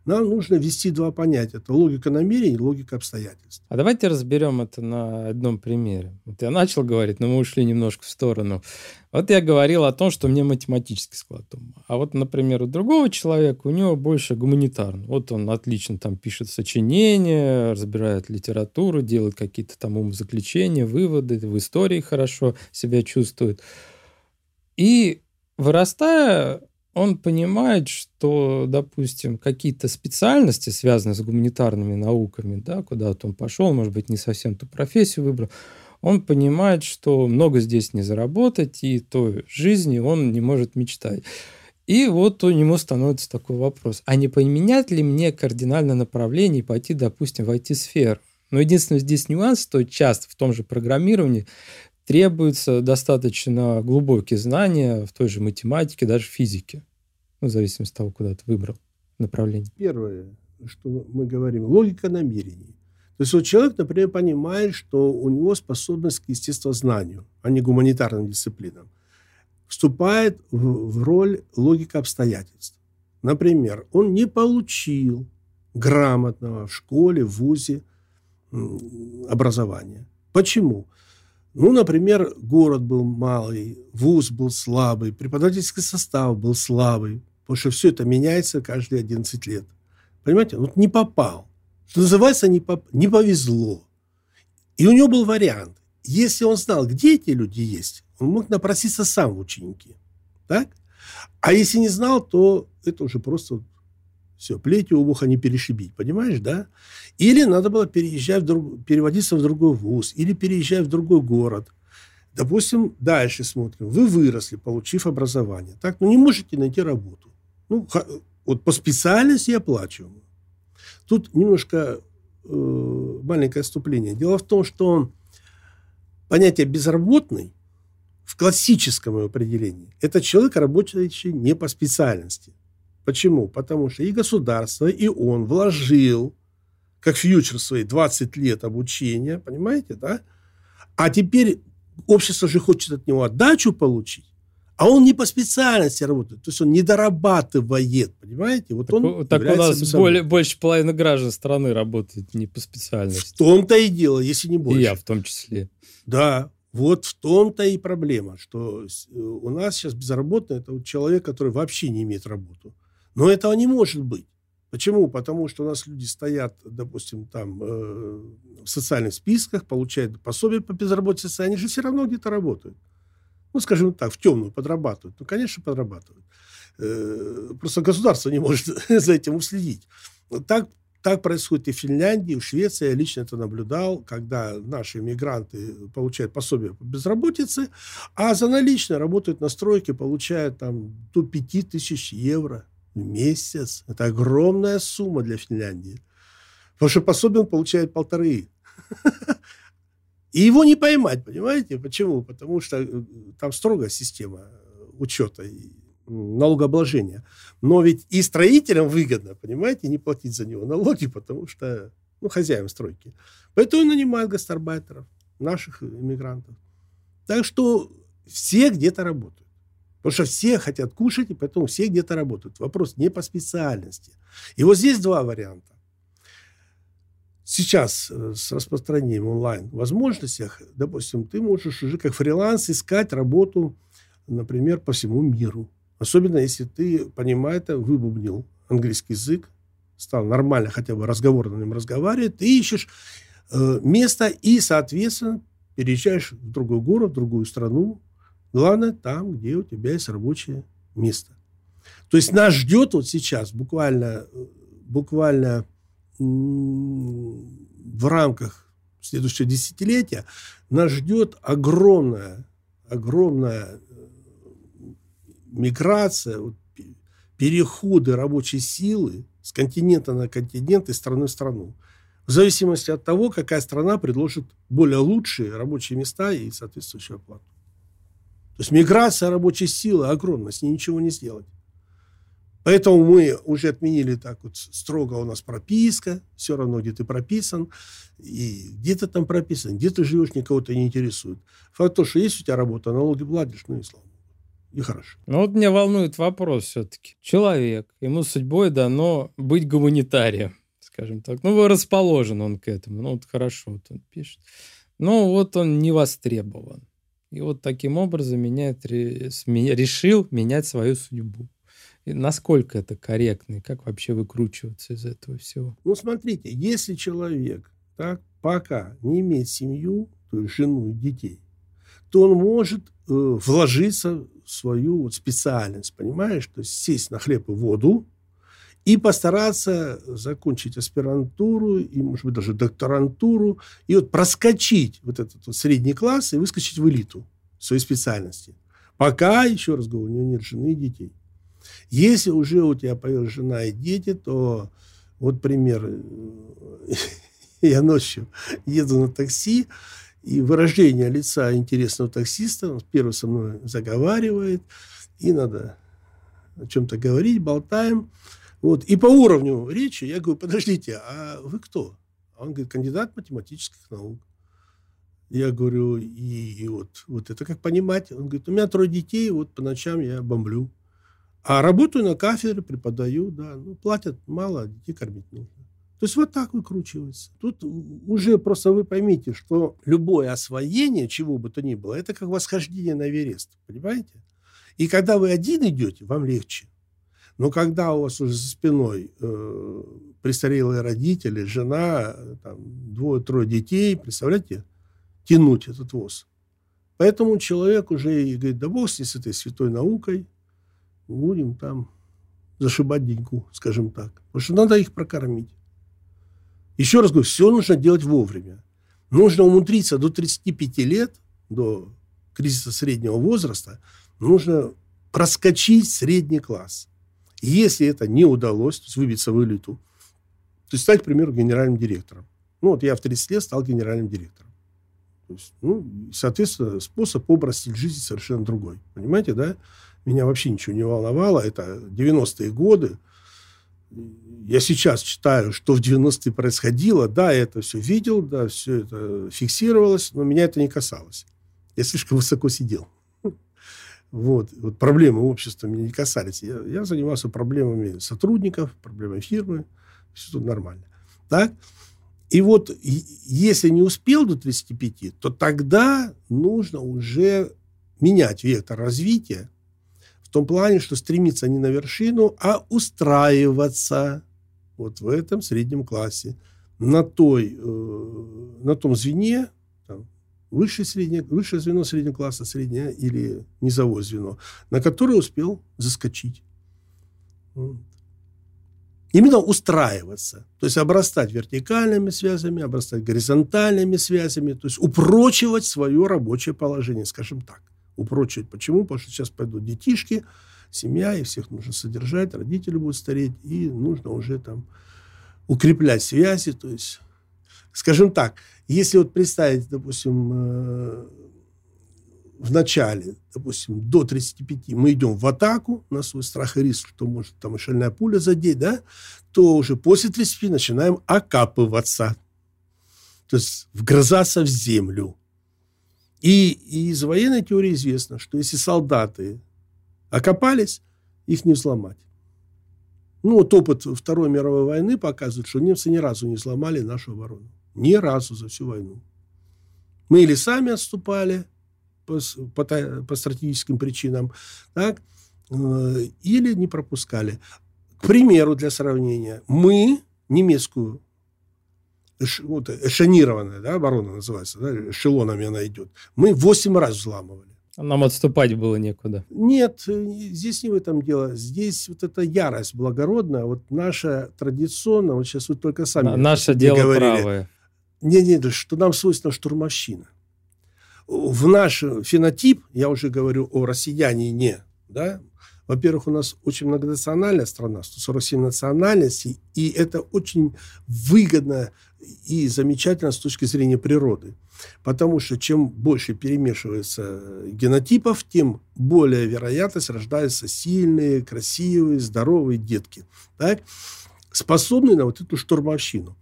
нам нужно ввести два понятия. Это логика намерений логика обстоятельств. А давайте разберем это на одном примере. Вот я начал говорить, но мы ушли немножко в сторону. Вот я говорил о том, что мне математический склад ума. А вот, например, у другого человека, у него больше гуманитарно. Вот он отлично там пишет сочинения, разбирает литературу, делает какие-то там умозаключения, выводы, в истории хорошо себя чувствует. И вырастая, он понимает, что, допустим, какие-то специальности, связанные с гуманитарными науками, да, куда-то он пошел, может быть, не совсем ту профессию выбрал, он понимает, что много здесь не заработать, и той жизни он не может мечтать. И вот у него становится такой вопрос, а не поменять ли мне кардинально направление и пойти, допустим, в IT-сферу? Но единственный здесь нюанс, что часто в том же программировании требуются достаточно глубокие знания в той же математике, даже физике, ну, в зависимости от того, куда ты выбрал направление. Первое, что мы говорим, логика намерений. То есть вот человек, например, понимает, что у него способность к естествознанию, а не гуманитарным дисциплинам, вступает в, в роль логика обстоятельств. Например, он не получил грамотного в школе, в ВУЗе образования. Почему? Ну, например, город был малый, вуз был слабый, преподавательский состав был слабый, потому что все это меняется каждые 11 лет. Понимаете? Вот не попал. Что называется, не, поп... не повезло. И у него был вариант. Если он знал, где эти люди есть, он мог напроситься сам в ученики. Так? А если не знал, то это уже просто все, плетью у уха не перешибить, понимаешь, да? Или надо было переезжать в друг, переводиться в другой вуз, или переезжать в другой город. Допустим, дальше смотрим. Вы выросли, получив образование. Так, ну не можете найти работу. Ну, вот по специальности я плачу. Тут немножко э, маленькое отступление. Дело в том, что понятие безработный в классическом определении – это человек, работающий не по специальности. Почему? Потому что и государство, и он вложил, как фьючер свои, 20 лет обучения, понимаете, да? А теперь общество же хочет от него отдачу получить, а он не по специальности работает, то есть он не дорабатывает, понимаете? Вот так, он так у нас более, больше половины граждан страны работает не по специальности. В том-то и дело, если не больше. И я в том числе. Да, вот в том-то и проблема, что э, у нас сейчас безработный – это человек, который вообще не имеет работу. Но этого не может быть. Почему? Потому что у нас люди стоят, допустим, там э, в социальных списках, получают пособие по безработице, они же все равно где-то работают. Ну, скажем так, в темную подрабатывают. Ну, конечно, подрабатывают. Э, просто государство не может за этим уследить. Так, так происходит и в Финляндии, и в Швеции. Я лично это наблюдал, когда наши мигранты получают пособие по безработице, а за наличные работают на стройке, получают там до 5 тысяч евро месяц. Это огромная сумма для Финляндии. Потому что пособие он получает полторы. И его не поймать, понимаете? Почему? Потому что э, там строгая система учета и налогообложения. Но ведь и строителям выгодно, понимаете, не платить за него налоги, потому что, ну, хозяин стройки. Поэтому он нанимает гастарбайтеров, наших иммигрантов. Так что все где-то работают. Потому что все хотят кушать, и поэтому все где-то работают. Вопрос не по специальности. И вот здесь два варианта. Сейчас э, с распространением онлайн возможностях, допустим, ты можешь уже как фриланс искать работу, например, по всему миру. Особенно если ты, понимаешь, это выбубнил английский язык, стал нормально хотя бы разговорно на нем разговаривать, ты ищешь э, место и, соответственно, переезжаешь в другой город, в другую страну, Главное там, где у тебя есть рабочее место. То есть нас ждет вот сейчас буквально, буквально в рамках следующего десятилетия нас ждет огромная, огромная э, миграция, переходы рабочей силы с континента на континент и страны в страну. В зависимости от того, какая страна предложит более лучшие рабочие места и соответствующую оплату. То есть миграция рабочей силы огромна, с ней ничего не сделать. Поэтому мы уже отменили так вот строго у нас прописка, все равно, где ты прописан, и где ты там прописан, где ты живешь, никого это не интересует. Факт то, что есть у тебя работа, налоги платишь, ну и слава и хорошо. Ну вот меня волнует вопрос все-таки. Человек, ему судьбой дано быть гуманитарием, скажем так. Ну, расположен он к этому. Ну, вот хорошо, вот он пишет. Но вот он не востребован. И вот таким образом меняет, решил менять свою судьбу. И насколько это корректно, и как вообще выкручиваться из этого всего? Ну, смотрите, если человек так, пока не имеет семью, то есть жену и детей, то он может э, вложиться в свою вот специальность, понимаешь? То есть сесть на хлеб и воду и постараться закончить аспирантуру и, может быть, даже докторантуру, и вот проскочить вот этот вот средний класс и выскочить в элиту своей специальности. Пока, еще раз говорю, у него нет жены и детей. Если уже у тебя появилась жена и дети, то вот пример. Я ночью еду на такси, и выражение лица интересного таксиста, он первый со мной заговаривает, и надо о чем-то говорить, болтаем. Вот. И по уровню речи я говорю, подождите, а вы кто? Он говорит, кандидат математических наук. Я говорю, и, и вот, вот это как понимать? Он говорит, у меня трое детей, вот по ночам я бомблю. А работаю на кафедре, преподаю, да. Ну, платят мало, а детей кормить нужно. То есть вот так выкручивается. Тут уже просто вы поймите, что любое освоение, чего бы то ни было, это как восхождение на Эверест. Понимаете? И когда вы один идете, вам легче. Но когда у вас уже за спиной э, престарелые родители, жена, двое-трое детей, представляете, тянуть этот воз. Поэтому человек уже и говорит, да бог с этой святой наукой, будем там зашибать деньгу, скажем так. Потому что надо их прокормить. Еще раз говорю, все нужно делать вовремя. Нужно умудриться до 35 лет, до кризиса среднего возраста, нужно проскочить средний класс. Если это не удалось, то есть выбиться в элиту, то есть стать, к примеру, генеральным директором. Ну, вот я в 30 лет стал генеральным директором. То есть, ну, соответственно, способ образ жизни совершенно другой. Понимаете, да? меня вообще ничего не волновало. Это 90-е годы. Я сейчас читаю, что в 90-е происходило. Да, я это все видел, да, все это фиксировалось, но меня это не касалось. Я слишком высоко сидел. Вот, вот проблемы общества меня не касались. Я, я занимался проблемами сотрудников, проблемами фирмы. Все тут нормально. Так? И вот если не успел до 35, то тогда нужно уже менять вектор развития том плане, что стремиться не на вершину, а устраиваться вот в этом среднем классе, на, той, э, на том звене, там, высшее, среднее, высшее звено среднего класса, среднее или низовое звено, на которое успел заскочить. Именно устраиваться, то есть обрастать вертикальными связями, обрастать горизонтальными связями, то есть упрочивать свое рабочее положение, скажем так упрочивать. Почему? Потому что сейчас пойдут детишки, семья, и всех нужно содержать, родители будут стареть, и нужно уже там укреплять связи. То есть, скажем так, если вот представить, допустим, э, в начале, допустим, до 35 мы идем в атаку на свой страх и риск, что может там и шальная пуля задеть, да, то уже после 35 начинаем окапываться. То есть вгрызаться в землю. И, и из военной теории известно, что если солдаты окопались, их не взломать. Ну, вот опыт Второй мировой войны показывает, что немцы ни разу не взломали нашу оборону. Ни разу за всю войну. Мы или сами отступали по, по, по стратегическим причинам, так, э, или не пропускали. К примеру, для сравнения, мы немецкую вот, эшелонированная да, оборона называется, да, эшелонами она идет, мы 8 раз взламывали. Нам отступать было некуда. Нет, здесь не в этом дело. Здесь вот эта ярость благородная, вот наша традиционная, вот сейчас вы только сами На, Наше дело говорили. правое. Не, не, что нам свойственна штурмовщина. В наш фенотип, я уже говорю о россиянине, да, во-первых, у нас очень многонациональная страна, 147 национальностей, и это очень выгодно и замечательно с точки зрения природы. Потому что чем больше перемешивается генотипов, тем более вероятность рождаются сильные, красивые, здоровые детки, так? способные на вот эту штурмовщину.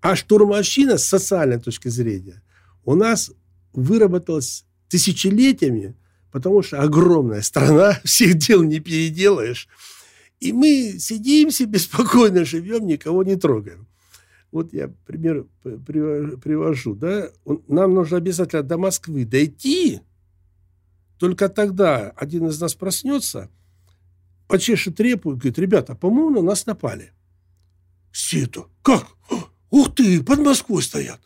А штурмовщина с социальной точки зрения у нас выработалась тысячелетиями – потому что огромная страна, всех дел не переделаешь. И мы сидим себе спокойно живем, никого не трогаем. Вот я пример привожу. Да? Нам нужно обязательно до Москвы дойти. Только тогда один из нас проснется, почешет репу и говорит, ребята, по-моему, на нас напали. Все это, как? Ух ты, под Москвой стоят.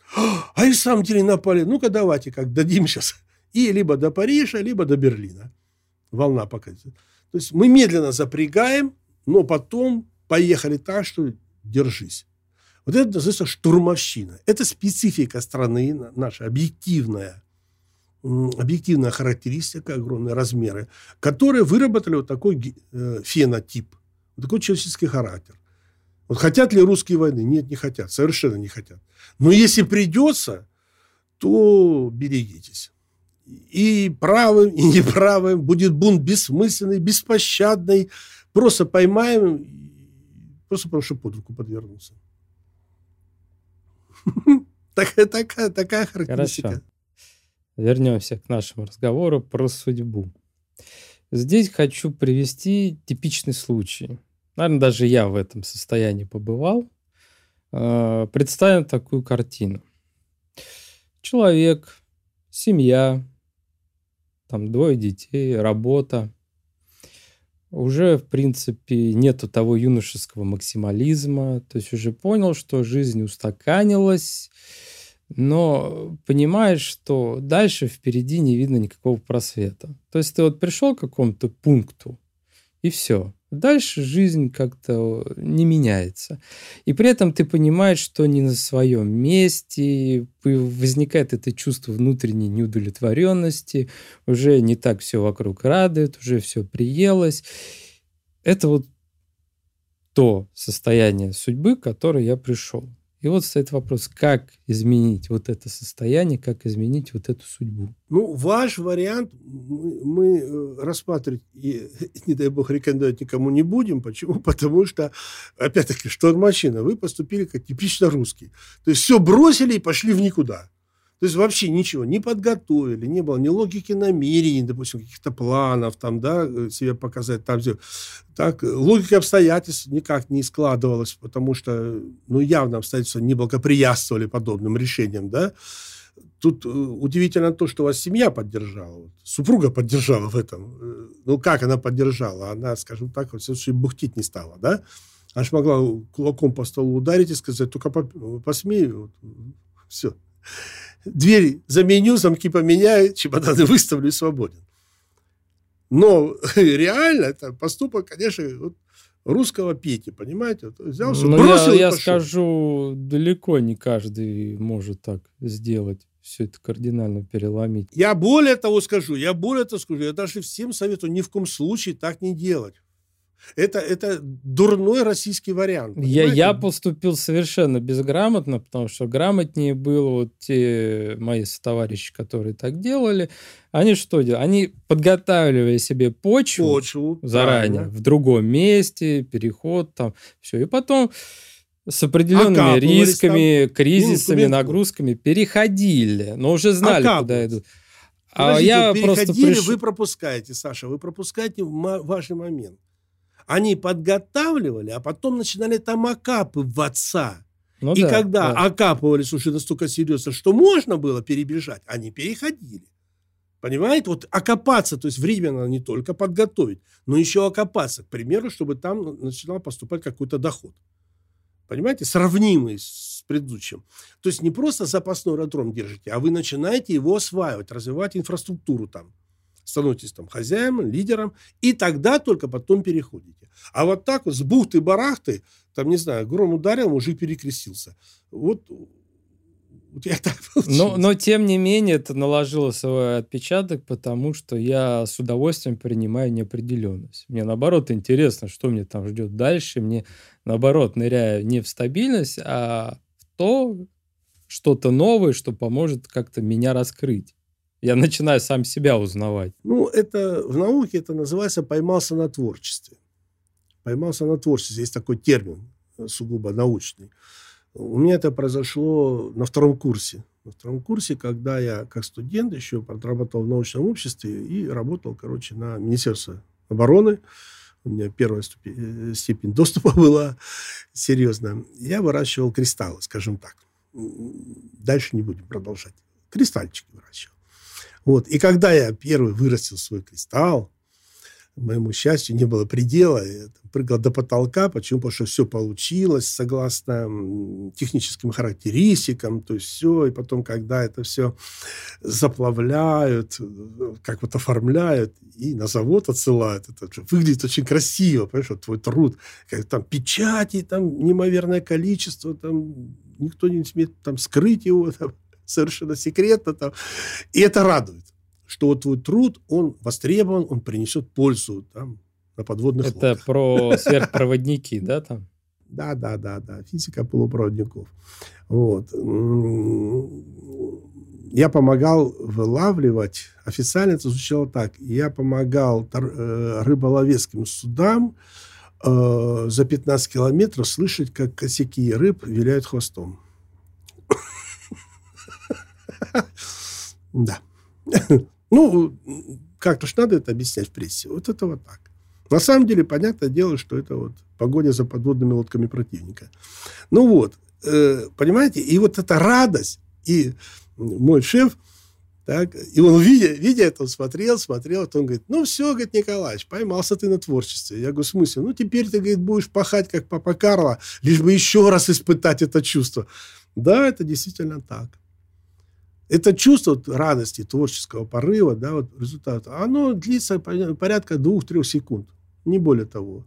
А и в самом деле напали. Ну-ка давайте, как дадим сейчас. И либо до Парижа, либо до Берлина. Волна пока. То есть мы медленно запрягаем, но потом поехали так, что держись. Вот это называется штурмовщина. Это специфика страны наша, объективная, объективная характеристика, огромные размеры, которые выработали вот такой э, фенотип, такой человеческий характер. Вот хотят ли русские войны? Нет, не хотят, совершенно не хотят. Но если придется, то берегитесь. И правым, и неправым будет бунт бессмысленный, беспощадный. Просто поймаем, просто что под руку подвернулся. Такая, такая, такая характеристика. Хорошо. Вернемся к нашему разговору про судьбу. Здесь хочу привести типичный случай. Наверное, даже я в этом состоянии побывал. А, представим такую картину. Человек, семья, там двое детей, работа – уже, в принципе, нету того юношеского максимализма, то есть уже понял, что жизнь устаканилась, но понимаешь, что дальше впереди не видно никакого просвета. То есть ты вот пришел к какому-то пункту, и все. Дальше жизнь как-то не меняется. И при этом ты понимаешь, что не на своем месте, возникает это чувство внутренней неудовлетворенности, уже не так все вокруг радует, уже все приелось. Это вот то состояние судьбы, к которой я пришел. И вот стоит вопрос, как изменить вот это состояние, как изменить вот эту судьбу. Ну, ваш вариант мы, мы э, рассматривать, и, не дай бог, рекомендовать никому не будем. Почему? Потому что, опять-таки, штормачина, вы поступили как типично русский. То есть все бросили и пошли в никуда. То есть вообще ничего не подготовили, не было ни логики намерений, допустим, каких-то планов, там, да, э, себе показать, там все. Так, логика обстоятельств никак не складывалась, потому что, ну, явно обстоятельства не благоприятствовали подобным решениям, да. Тут э, удивительно то, что вас семья поддержала, супруга поддержала в этом. Э, ну, как она поддержала? Она, скажем так, вот все бухтить не стала, да? Она же могла кулаком по столу ударить и сказать, только посмей, вот, все дверь заменю, замки поменяю, чемоданы выставлю и свободен. Но реально это поступок, конечно, вот, русского Пети, понимаете? Вот взял все, Но ну, бросил я, я скажу, далеко не каждый может так сделать все это кардинально переломить. Я более того скажу, я более того скажу, я даже всем советую ни в коем случае так не делать. Это, это дурной российский вариант. Я, я поступил совершенно безграмотно, потому что грамотнее было вот те мои товарищи, которые так делали. Они что делали? Они подготавливали себе почву, почву заранее, правильно. в другом месте, переход там, все. И потом с определенными рисками, там, кризисами, нагрузками переходили, но уже знали, куда идут. А Подождите, я просто приш... вы пропускаете, Саша, вы пропускаете важный момент. Они подготавливали, а потом начинали там окапы в отца. Ну, и да, когда да. окапывались уже настолько серьезно, что можно было перебежать, они переходили. Понимаете? Вот окопаться, то есть временно не только подготовить, но еще окопаться, к примеру, чтобы там начинал поступать какой-то доход. Понимаете? Сравнимый с предыдущим. То есть не просто запасной аэродром держите, а вы начинаете его осваивать, развивать инфраструктуру там становитесь там хозяином, лидером, и тогда только потом переходите. А вот так вот с бухты-барахты, там, не знаю, гром ударил, мужик перекрестился. Вот у тебя так но, но, тем не менее, это наложило свой отпечаток, потому что я с удовольствием принимаю неопределенность. Мне, наоборот, интересно, что мне там ждет дальше. Мне, наоборот, ныряю не в стабильность, а в то, что-то новое, что поможет как-то меня раскрыть. Я начинаю сам себя узнавать. Ну, это в науке это называется поймался на творчестве. Поймался на творчестве. Есть такой термин, э, сугубо научный. У меня это произошло на втором курсе на втором курсе, когда я как студент еще отработал в научном обществе и работал, короче, на Министерство обороны. У меня первая ступень, э, степень доступа была серьезно. Я выращивал кристаллы, скажем так. Дальше не будем продолжать. Кристальчики выращивал. Вот. И когда я первый вырастил свой кристалл, моему счастью, не было предела. Я прыгал до потолка. Почему? Потому что все получилось согласно техническим характеристикам. То есть все. И потом, когда это все заплавляют, как вот оформляют и на завод отсылают, это выглядит очень красиво. Понимаешь, вот твой труд. Как там печати, там неимоверное количество, там никто не смеет там скрыть его, там, совершенно секретно. Там. И это радует что вот твой труд, он востребован, он принесет пользу там, на подводных Это лодках. про сверхпроводники, да, там? Да, да, да, да, физика полупроводников. Вот. Я помогал вылавливать, официально это звучало так, я помогал э, рыболовецким судам э, за 15 километров слышать, как косяки рыб виляют хвостом. Да. Ну, как-то ж надо это объяснять в прессе. Вот это вот так. На самом деле, понятное дело, что это вот погоня за подводными лодками противника. Ну вот, э, понимаете, и вот эта радость, и мой шеф, так, и он, видя, видя это, он смотрел, смотрел, вот он говорит, ну все, говорит, Николаевич, поймался ты на творчестве. Я говорю, в смысле? Ну теперь ты, говорит, будешь пахать, как папа Карло, лишь бы еще раз испытать это чувство. Да, это действительно так. Это чувство радости, творческого порыва, да, вот результата, оно длится порядка двух-трех секунд, не более того.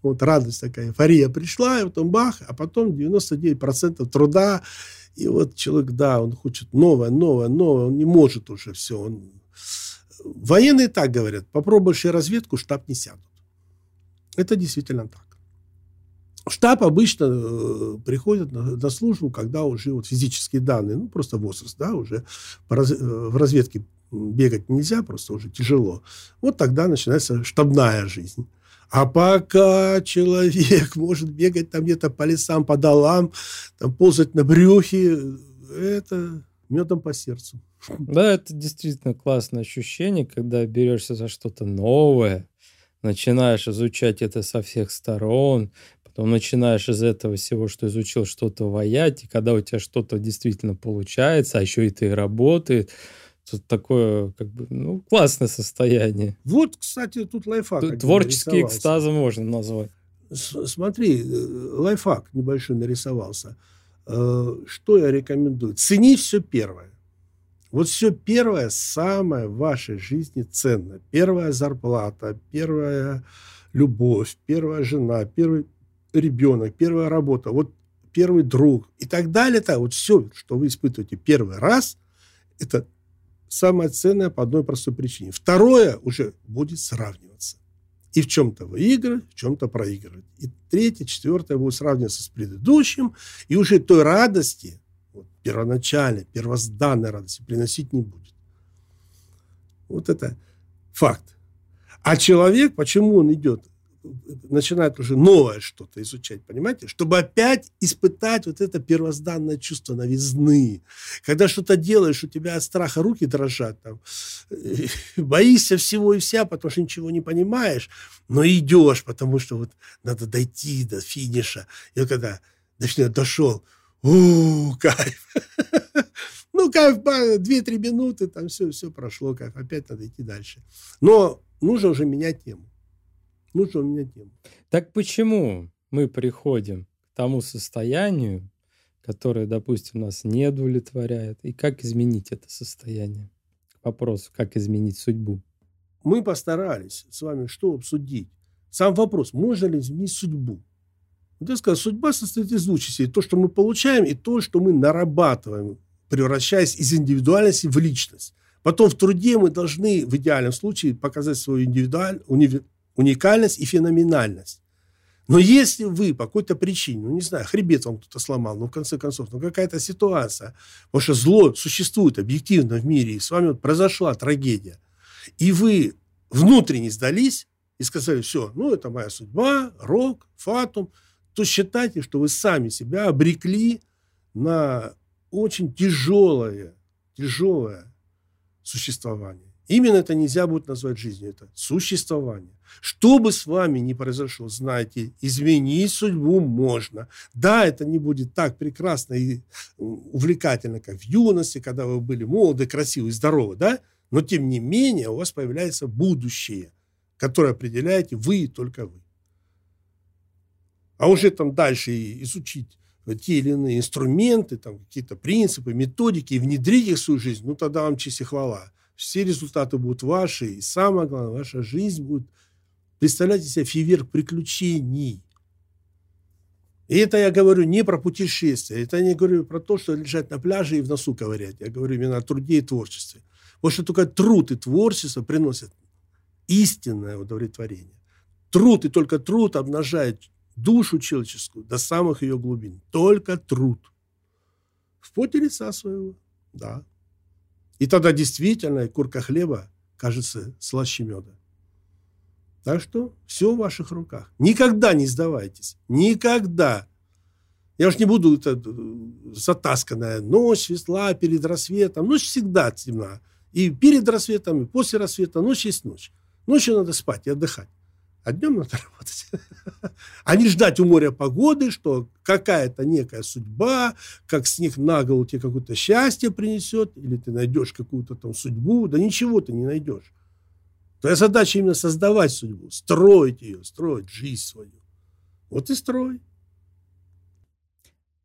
Вот радость такая, эйфория пришла, и потом бах, а потом 99% труда, и вот человек, да, он хочет новое, новое, новое, он не может уже все. Он... Военные так говорят, попробуешь и разведку, штаб не сядут. Это действительно так. Штаб обычно э, приходит на, на службу, когда уже вот физические данные, ну, просто возраст, да, уже раз, э, в разведке бегать нельзя, просто уже тяжело. Вот тогда начинается штабная жизнь. А пока человек может бегать там где-то по лесам, по долам, там ползать на брюхе, это медом по сердцу. Да, это действительно классное ощущение, когда берешься за что-то новое, начинаешь изучать это со всех сторон, потом начинаешь из этого всего, что изучил, что-то ваять, и когда у тебя что-то действительно получается, а еще и работает, тут такое, как бы, ну, классное состояние. Вот, кстати, тут лайфхак. Творческие экстазы можно назвать. С Смотри, э, лайфхак небольшой нарисовался. Э, что я рекомендую? Цени все первое. Вот все первое, самое в вашей жизни ценно. Первая зарплата, первая любовь, первая жена, первый ребенок, первая работа, вот первый друг и так далее. Так, вот все, что вы испытываете первый раз, это самое ценное по одной простой причине. Второе уже будет сравниваться. И в чем-то выигрывать, в чем-то проигрывать. И третье, четвертое будет сравниваться с предыдущим, и уже той радости, вот, первоначальной, первозданной радости приносить не будет. Вот это факт. А человек, почему он идет начинает уже новое что-то изучать, понимаете? Чтобы опять испытать вот это первозданное чувство новизны. Когда что-то делаешь, у тебя от страха руки дрожат, там, боишься всего и вся, потому что ничего не понимаешь, но идешь, потому что вот надо дойти до финиша. И вот когда точнее, дошел, у кайф. Ну, кайф, 2-3 минуты, там все, все прошло, кайф, опять надо идти дальше. Но нужно уже менять тему нужно менять тему. Так почему мы приходим к тому состоянию, которое, допустим, нас не удовлетворяет, и как изменить это состояние? К вопросу, как изменить судьбу. Мы постарались с вами что обсудить? Сам вопрос, можно ли изменить судьбу? Вот я сказал, судьба состоит из двух частей. То, что мы получаем, и то, что мы нарабатываем, превращаясь из индивидуальности в личность. Потом в труде мы должны в идеальном случае показать свою индивидуаль, уникальность и феноменальность. Но если вы по какой-то причине, ну не знаю, хребет вам кто-то сломал, ну в конце концов, ну какая-то ситуация, потому что зло существует объективно в мире, и с вами вот произошла трагедия, и вы внутренне сдались и сказали, все, ну это моя судьба, рок, фатум, то считайте, что вы сами себя обрекли на очень тяжелое, тяжелое существование. Именно это нельзя будет назвать жизнью, это существование. Что бы с вами ни произошло, знайте, изменить судьбу можно. Да, это не будет так прекрасно и увлекательно, как в юности, когда вы были молоды, красивы, здоровы, да? Но, тем не менее, у вас появляется будущее, которое определяете вы и только вы. А уже там дальше изучить те или иные инструменты, там какие-то принципы, методики и внедрить их в свою жизнь, ну тогда вам честь и хвала. Все результаты будут ваши, и самое главное, ваша жизнь будет представлять из себя фейверк приключений. И это я говорю не про путешествия, это я не говорю про то, что лежать на пляже и в носу ковырять. Я говорю именно о труде и творчестве. Потому что только труд и творчество приносят истинное удовлетворение. Труд и только труд обнажает душу человеческую до самых ее глубин. Только труд. В поте лица своего, да. И тогда действительно курка хлеба кажется слаще меда. Так что все в ваших руках. Никогда не сдавайтесь. Никогда. Я уж не буду это э, затасканная ночь светла перед рассветом. Ночь всегда темна. И перед рассветом, и после рассвета. Ночь есть ночь. Ночью надо спать и отдыхать а днем надо работать. А не ждать у моря погоды, что какая-то некая судьба, как снег на голову тебе какое-то счастье принесет, или ты найдешь какую-то там судьбу. Да ничего ты не найдешь. Твоя задача именно создавать судьбу, строить ее, строить жизнь свою. Вот и строй.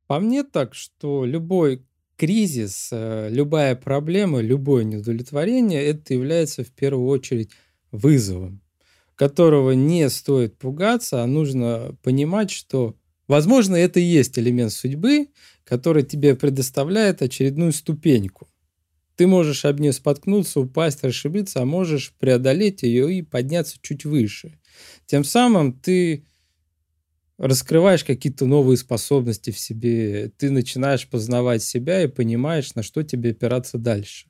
По мне так, что любой кризис, э, любая проблема, любое неудовлетворение, это является в первую очередь вызовом которого не стоит пугаться, а нужно понимать, что, возможно, это и есть элемент судьбы, который тебе предоставляет очередную ступеньку. Ты можешь об нее споткнуться, упасть, расшибиться, а можешь преодолеть ее и подняться чуть выше. Тем самым ты раскрываешь какие-то новые способности в себе, ты начинаешь познавать себя и понимаешь, на что тебе опираться дальше.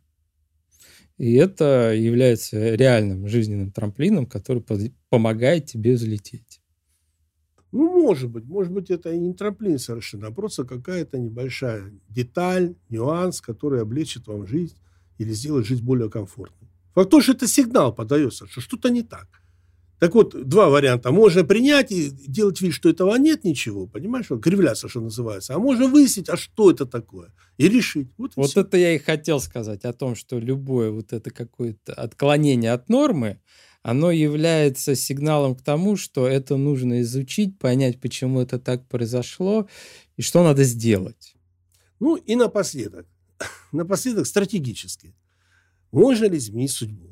И это является реальным жизненным трамплином, который помогает тебе взлететь. Ну, может быть. Может быть, это и не трамплин совершенно, а просто какая-то небольшая деталь, нюанс, который облегчит вам жизнь или сделает жизнь более комфортной. Факт то, что это сигнал подается, что что-то не так. Так вот, два варианта. Можно принять и делать вид, что этого нет ничего, понимаешь? Кривляться, что называется. А можно выяснить, а что это такое, и решить. Вот, и вот это я и хотел сказать о том, что любое вот это какое-то отклонение от нормы, оно является сигналом к тому, что это нужно изучить, понять, почему это так произошло, и что надо сделать. Ну и напоследок, напоследок стратегически. Можно ли изменить судьбу?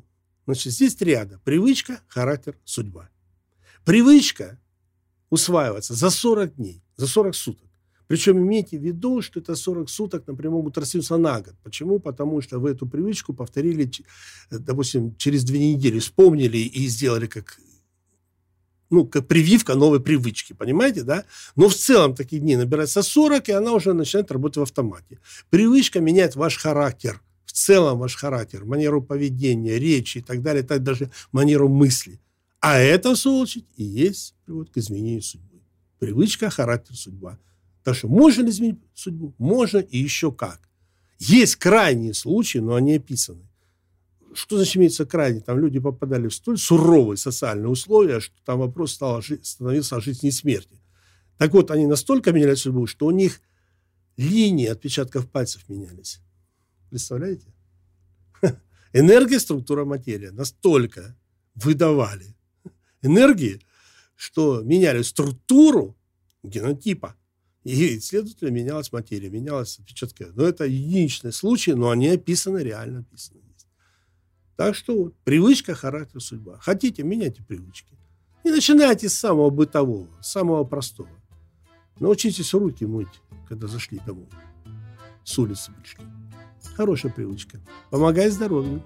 Значит, здесь триада. Привычка, характер, судьба. Привычка усваивается за 40 дней, за 40 суток. Причем имейте в виду, что это 40 суток, например, могут растянуться на год. Почему? Потому что вы эту привычку повторили, допустим, через две недели, вспомнили и сделали как ну, как прививка новой привычки, понимаете, да? Но в целом таких дней набирается 40, и она уже начинает работать в автомате. Привычка меняет ваш характер целом ваш характер, манеру поведения, речи и так далее, так даже манеру мысли. А это, в свою очередь, и есть приводит к изменению судьбы. Привычка, характер, судьба. Так что можно ли изменить судьбу? Можно и еще как. Есть крайние случаи, но они описаны. Что значит имеется крайне? Там люди попадали в столь суровые социальные условия, что там вопрос стал, становился о жизни и смерти. Так вот, они настолько меняли судьбу, что у них линии отпечатков пальцев менялись. Представляете? Энергия, структура, материя настолько выдавали энергии, что меняли структуру генотипа. И, следовательно, менялась материя, менялась отпечатка. Но это единичный случай, но они описаны, реально описаны. Так что привычка, характер, судьба. Хотите, меняйте привычки. И начинайте с самого бытового, самого простого. Научитесь руки мыть, когда зашли домой. С улицы пришли. Хорошая привычка. Помогает здоровью.